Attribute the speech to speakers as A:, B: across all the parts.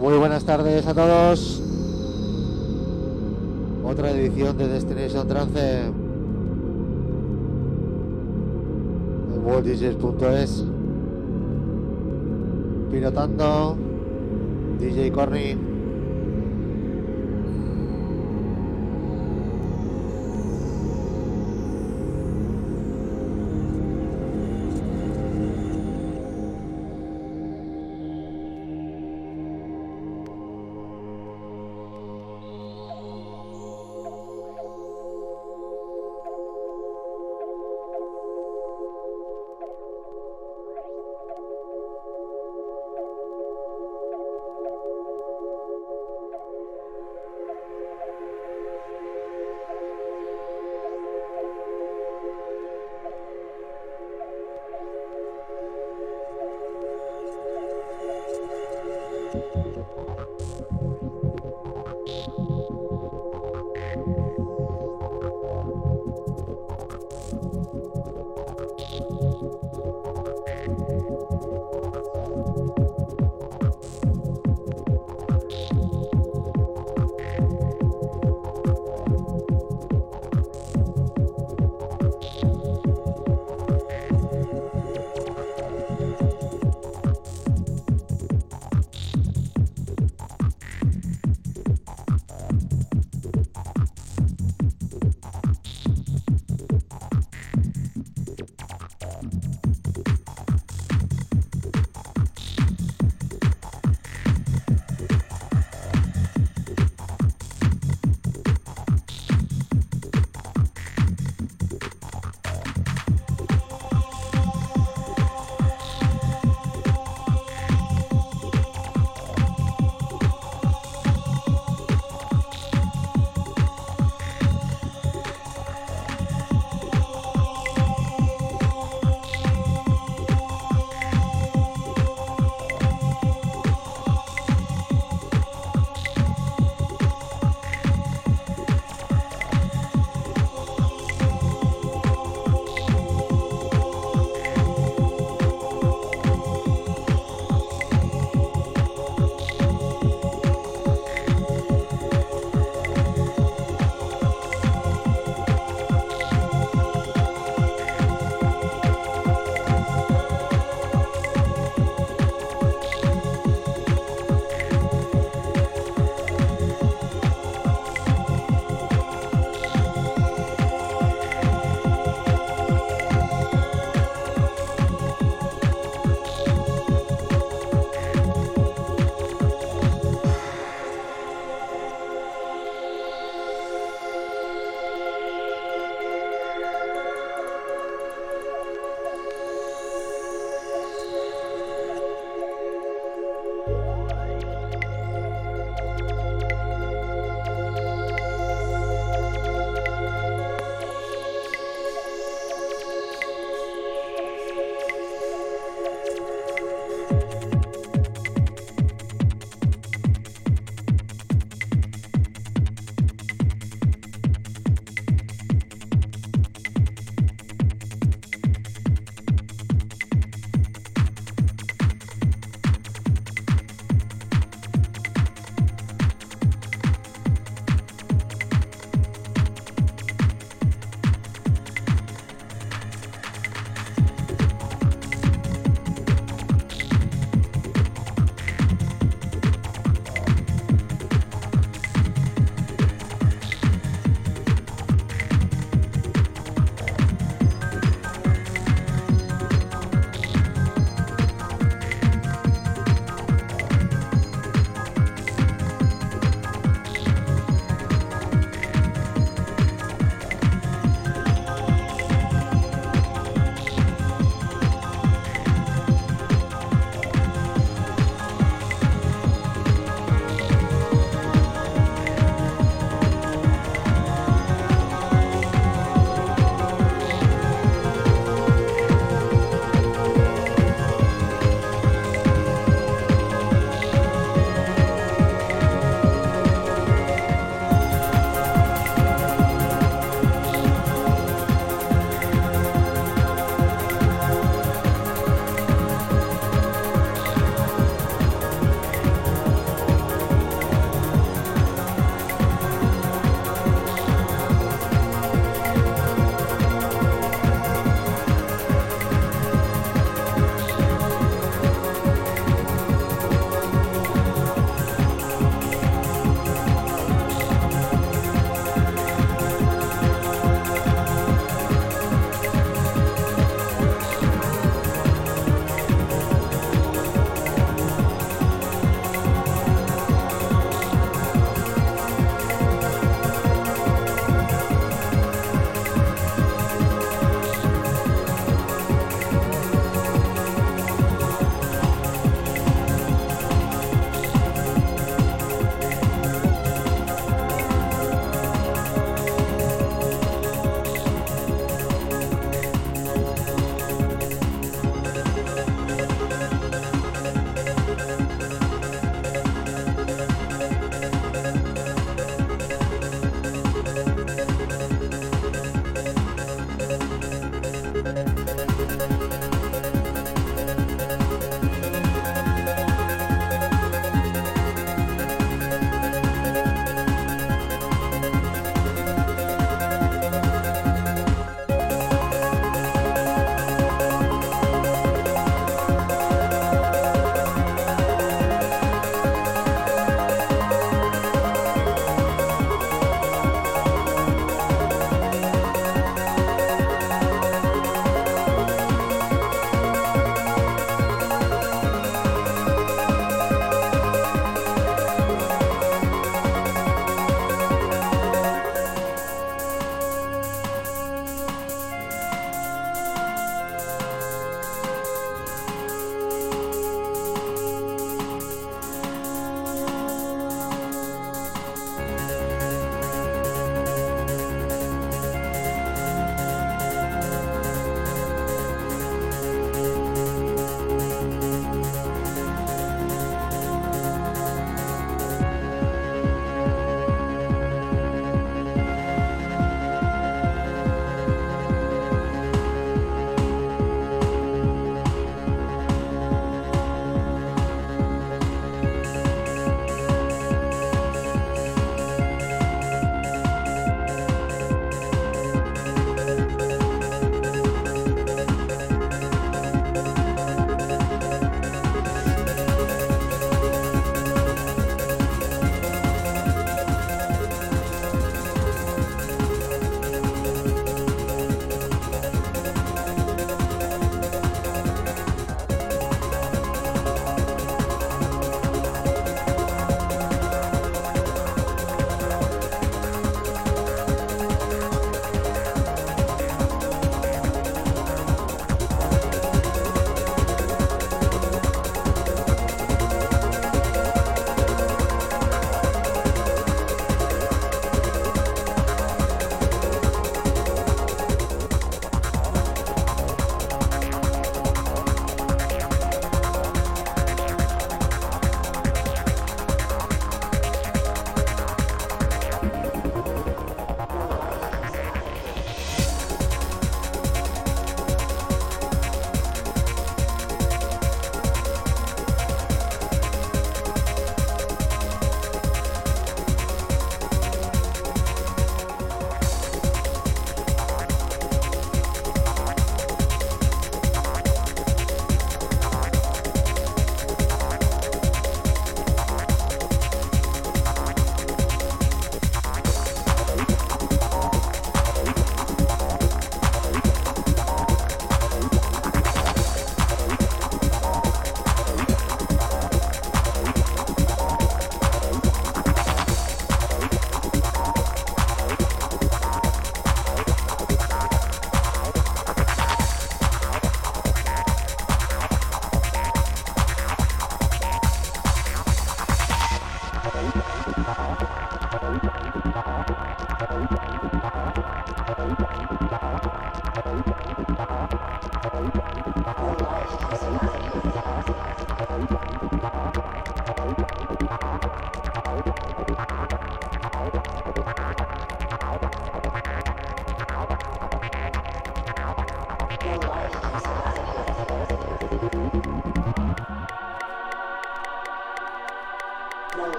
A: Muy buenas tardes a todos. Otra edición de Destination Trance en worlddjs.es. Pilotando DJ Corny.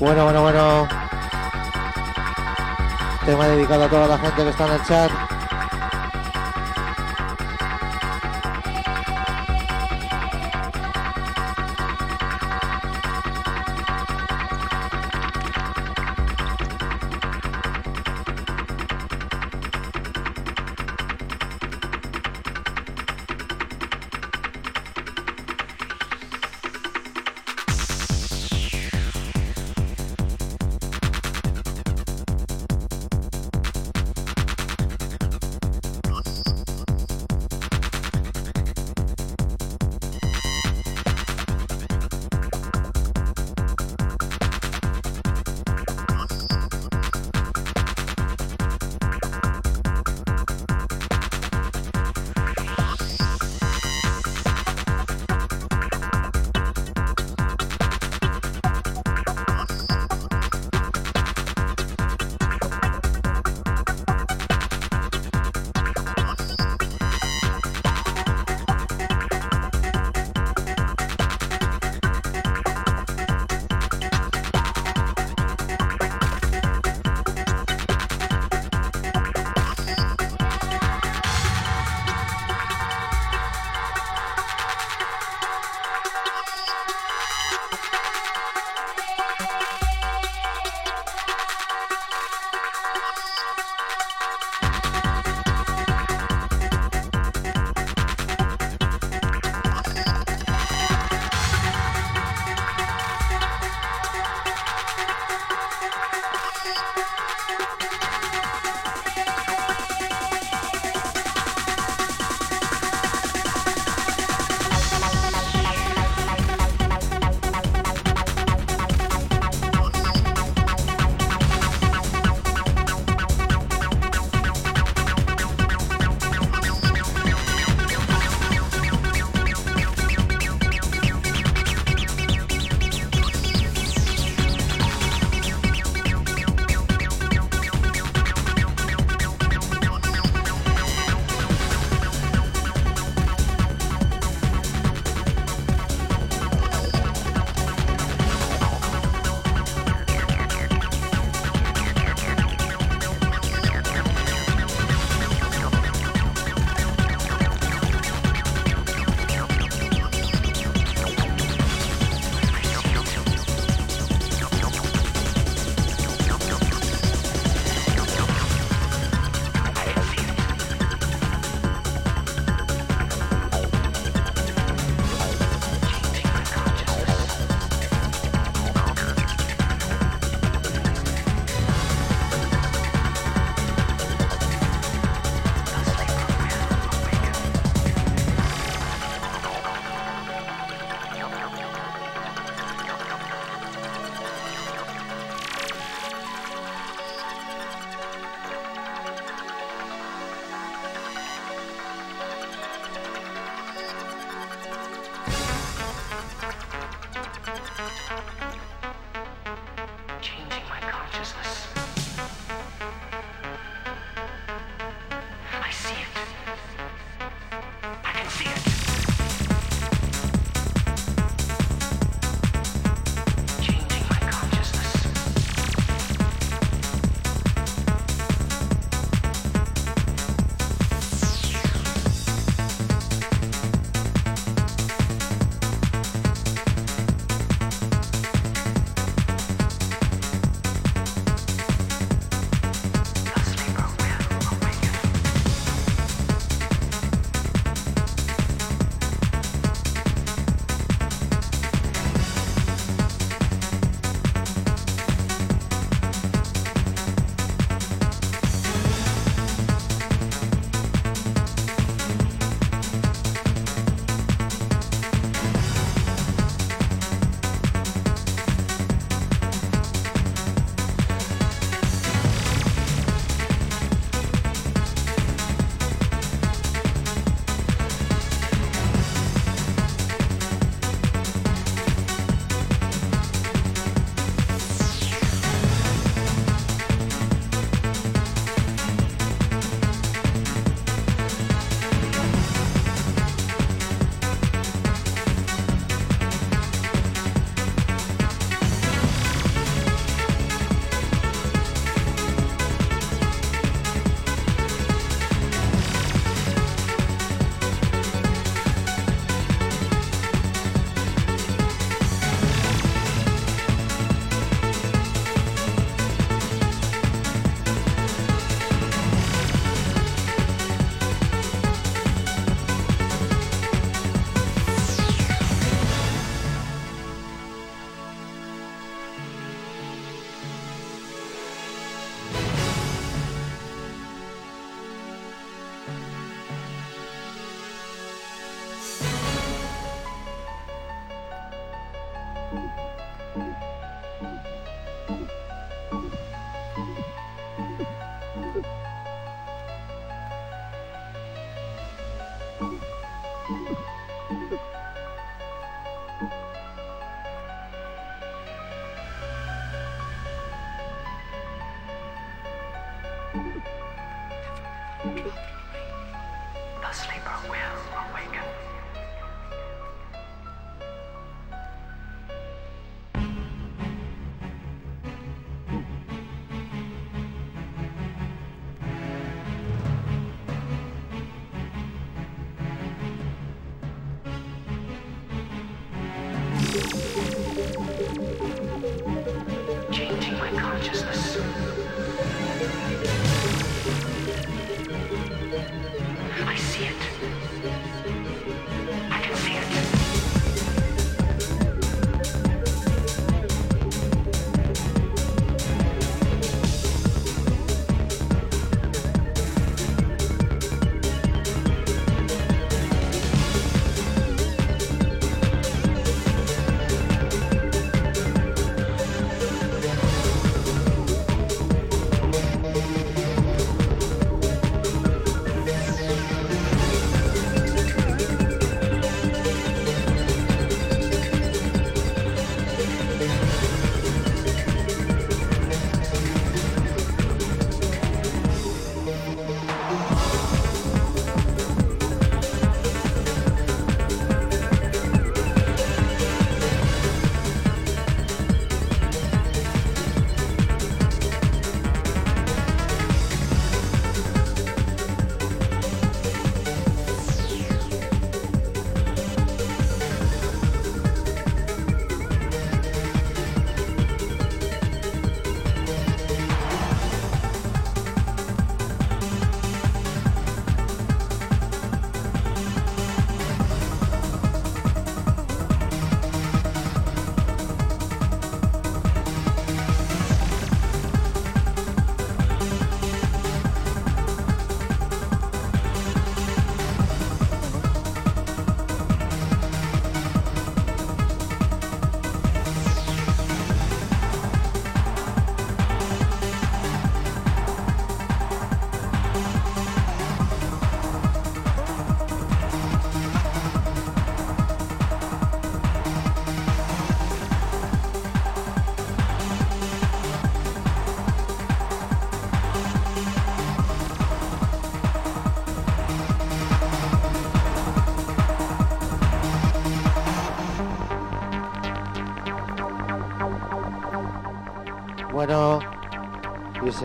A: Bueno, bueno, bueno. Tema dedicado a toda la gente que está en el chat.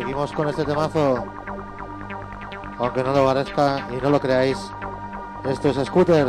A: Seguimos con este temazo. Aunque no lo parezca y no lo creáis, esto es Scooter.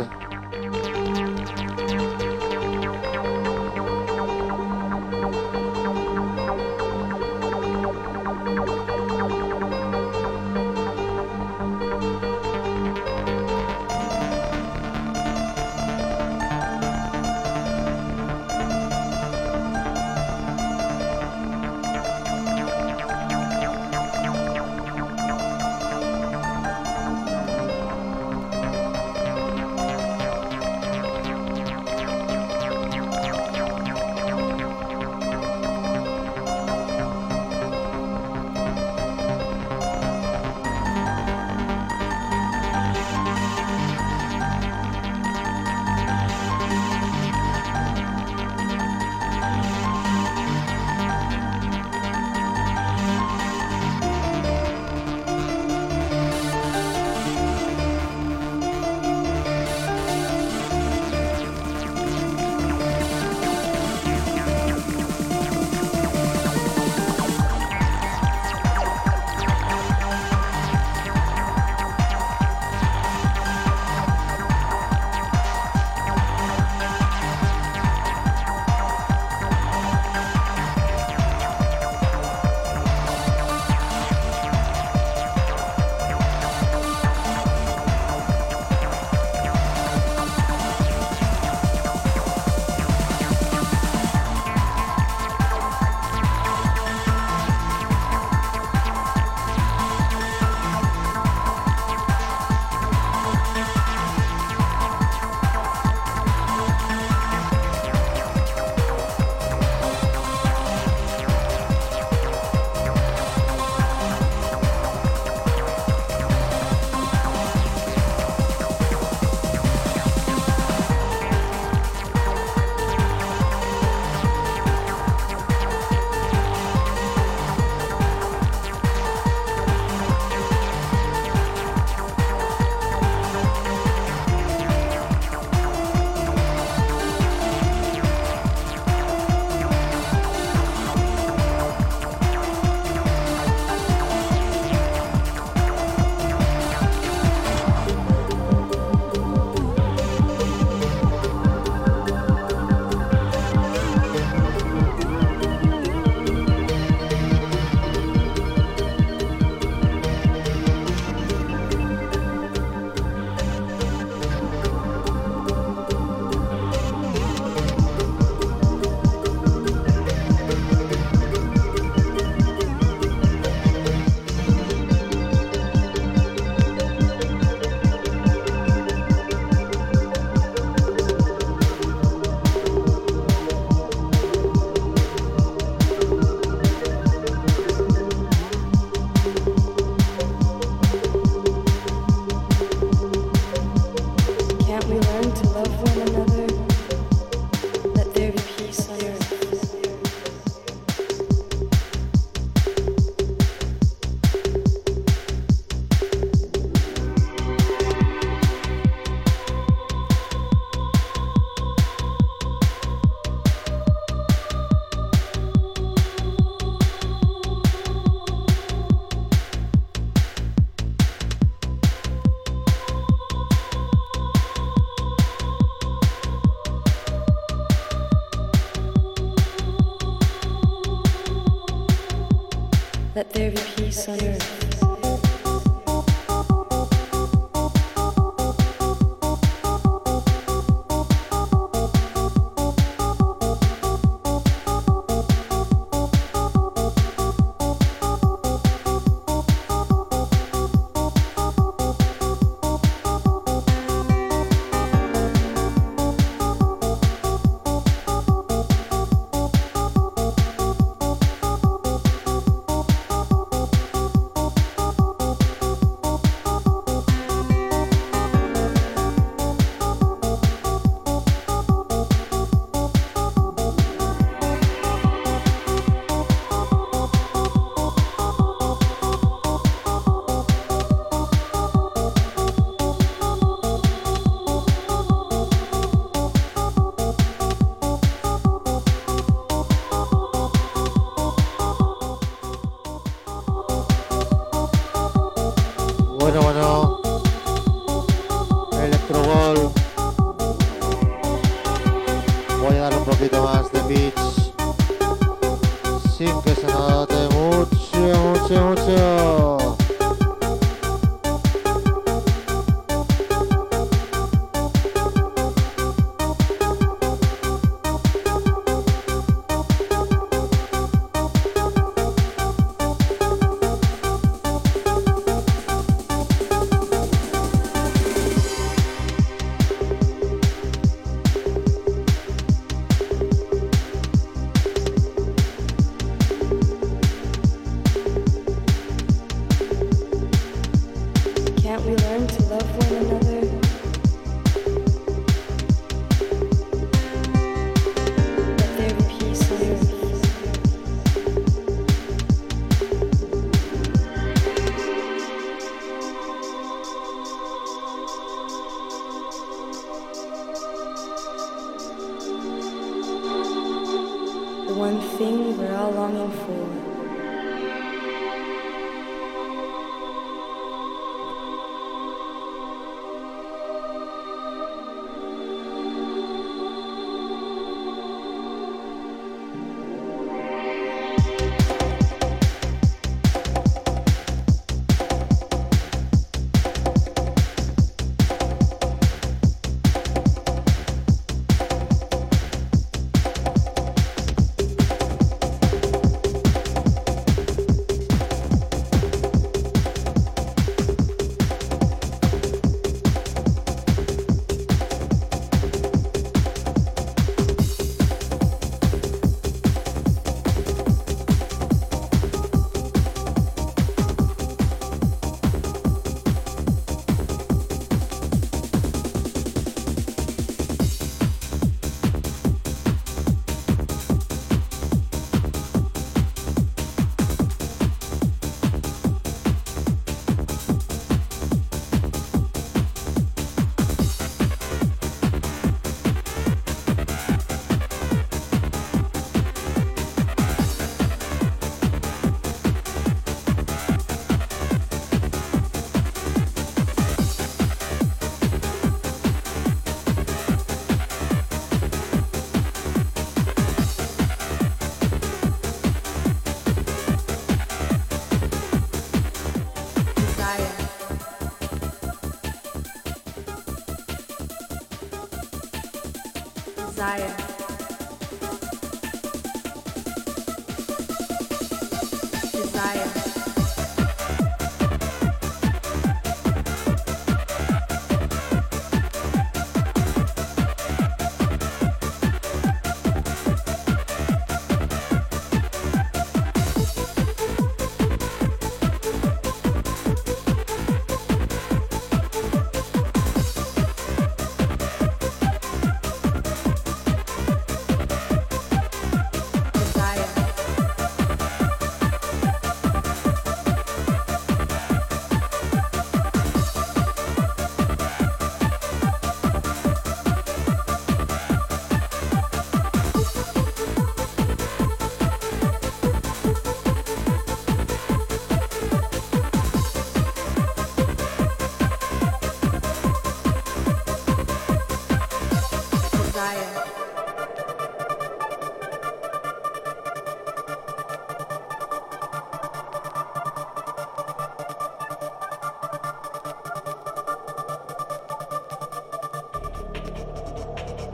B: 这样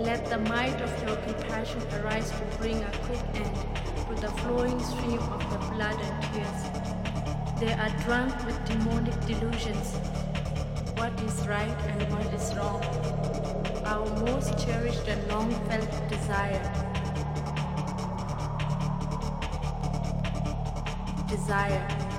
B: Let the might of your compassion arise to bring a quick end to the flowing stream of the blood and tears. They are drunk with demonic delusions. What is right and what is wrong? Our most cherished and long felt desire. Desire.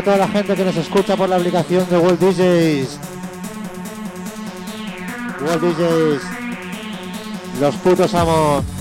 A: A toda la gente que nos escucha por la aplicación de World DJs. World DJs, los putos amos.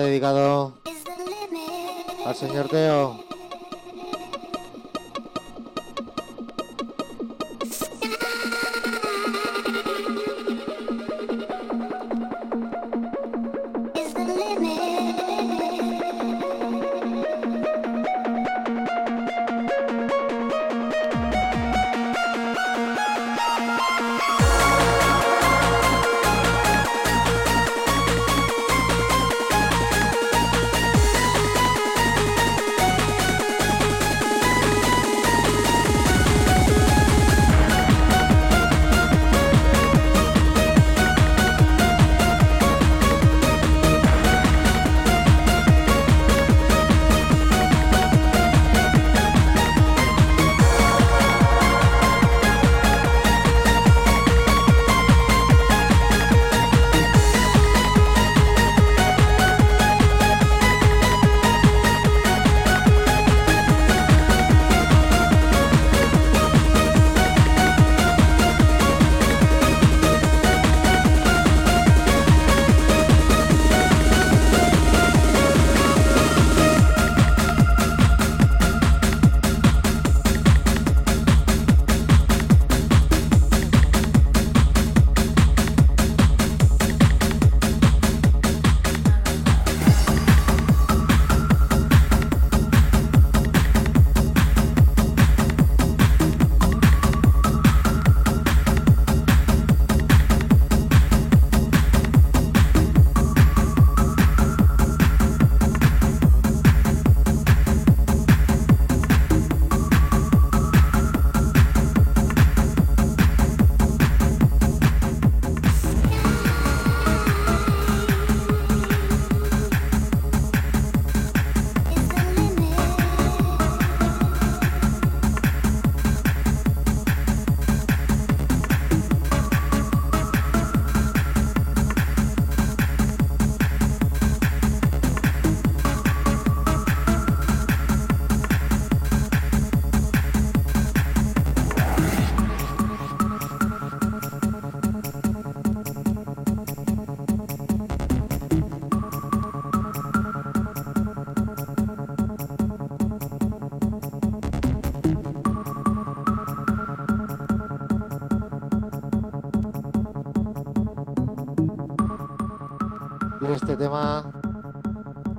A: Dedicado al señor Teo.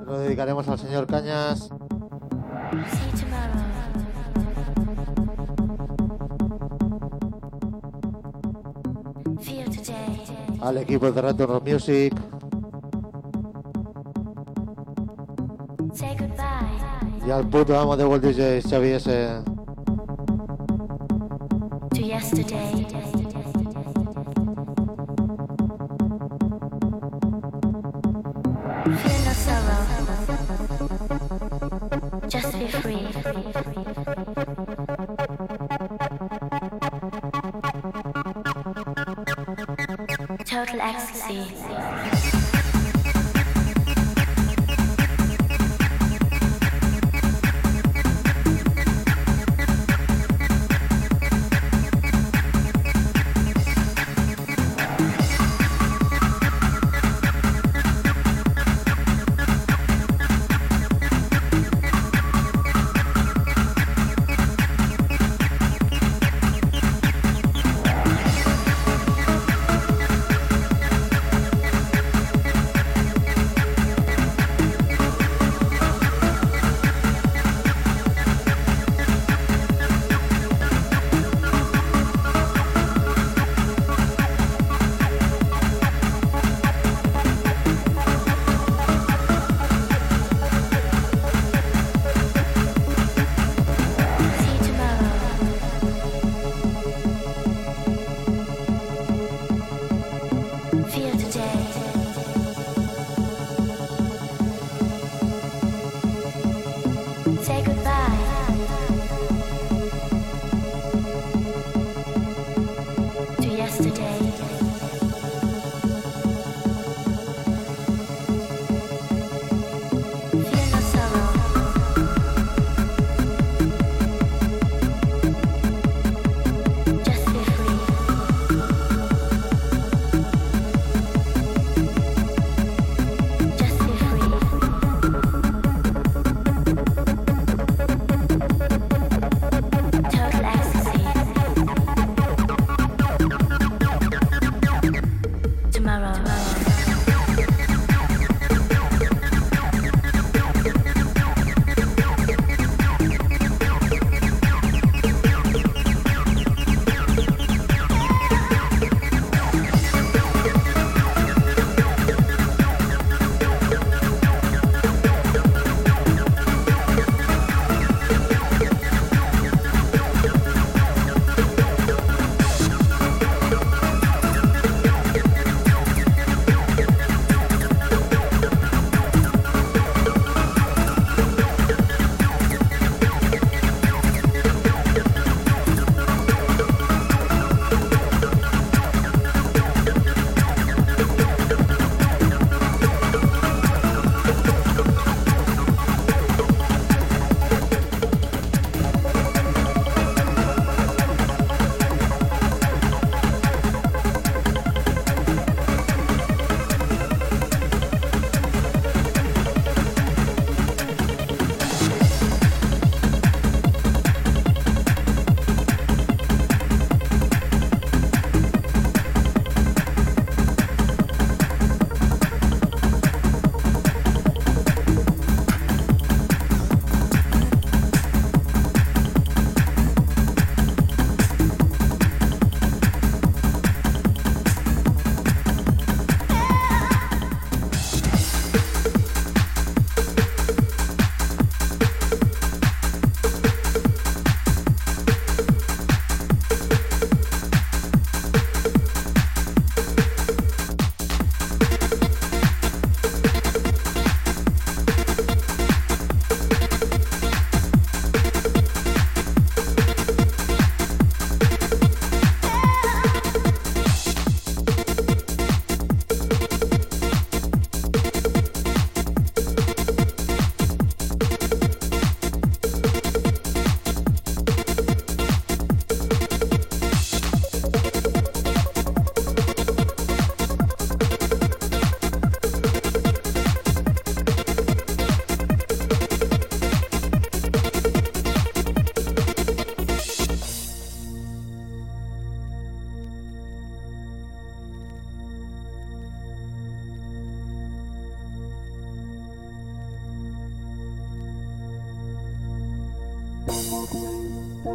C: Lo dedicaremos al señor Cañas. Al equipo de Return Music. Y al puto amo de World DJs, Xavi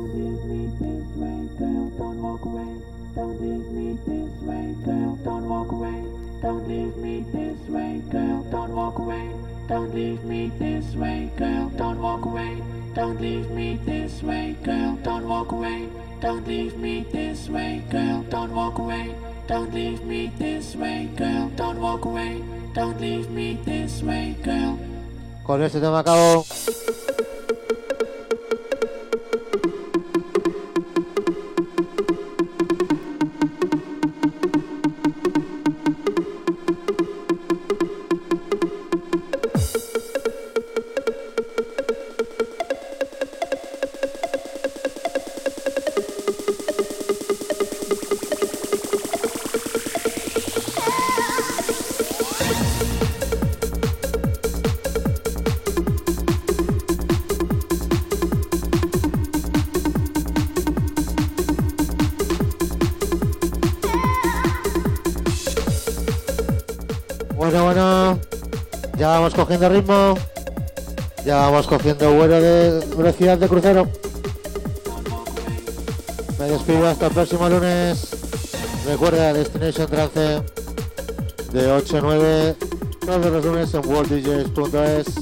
D: Don't leave me this way, girl. Don't walk away. Don't leave me this way, girl. Don't walk away. Don't leave me this way, girl. Don't walk away. Don't leave me this way, girl. Don't walk away. Don't leave me this way, girl. Don't walk away. Don't leave me this way, girl. Don't walk away. Don't leave me this way, girl. Don't walk away. Don't leave me this way, girl.
A: Con este tema. Cogiendo ritmo. Ya vamos cogiendo vuelo de velocidad de crucero. Me despido hasta el próximo lunes. Recuerda Destination Trance de 8 a 9 todos los lunes en worlddjs.es.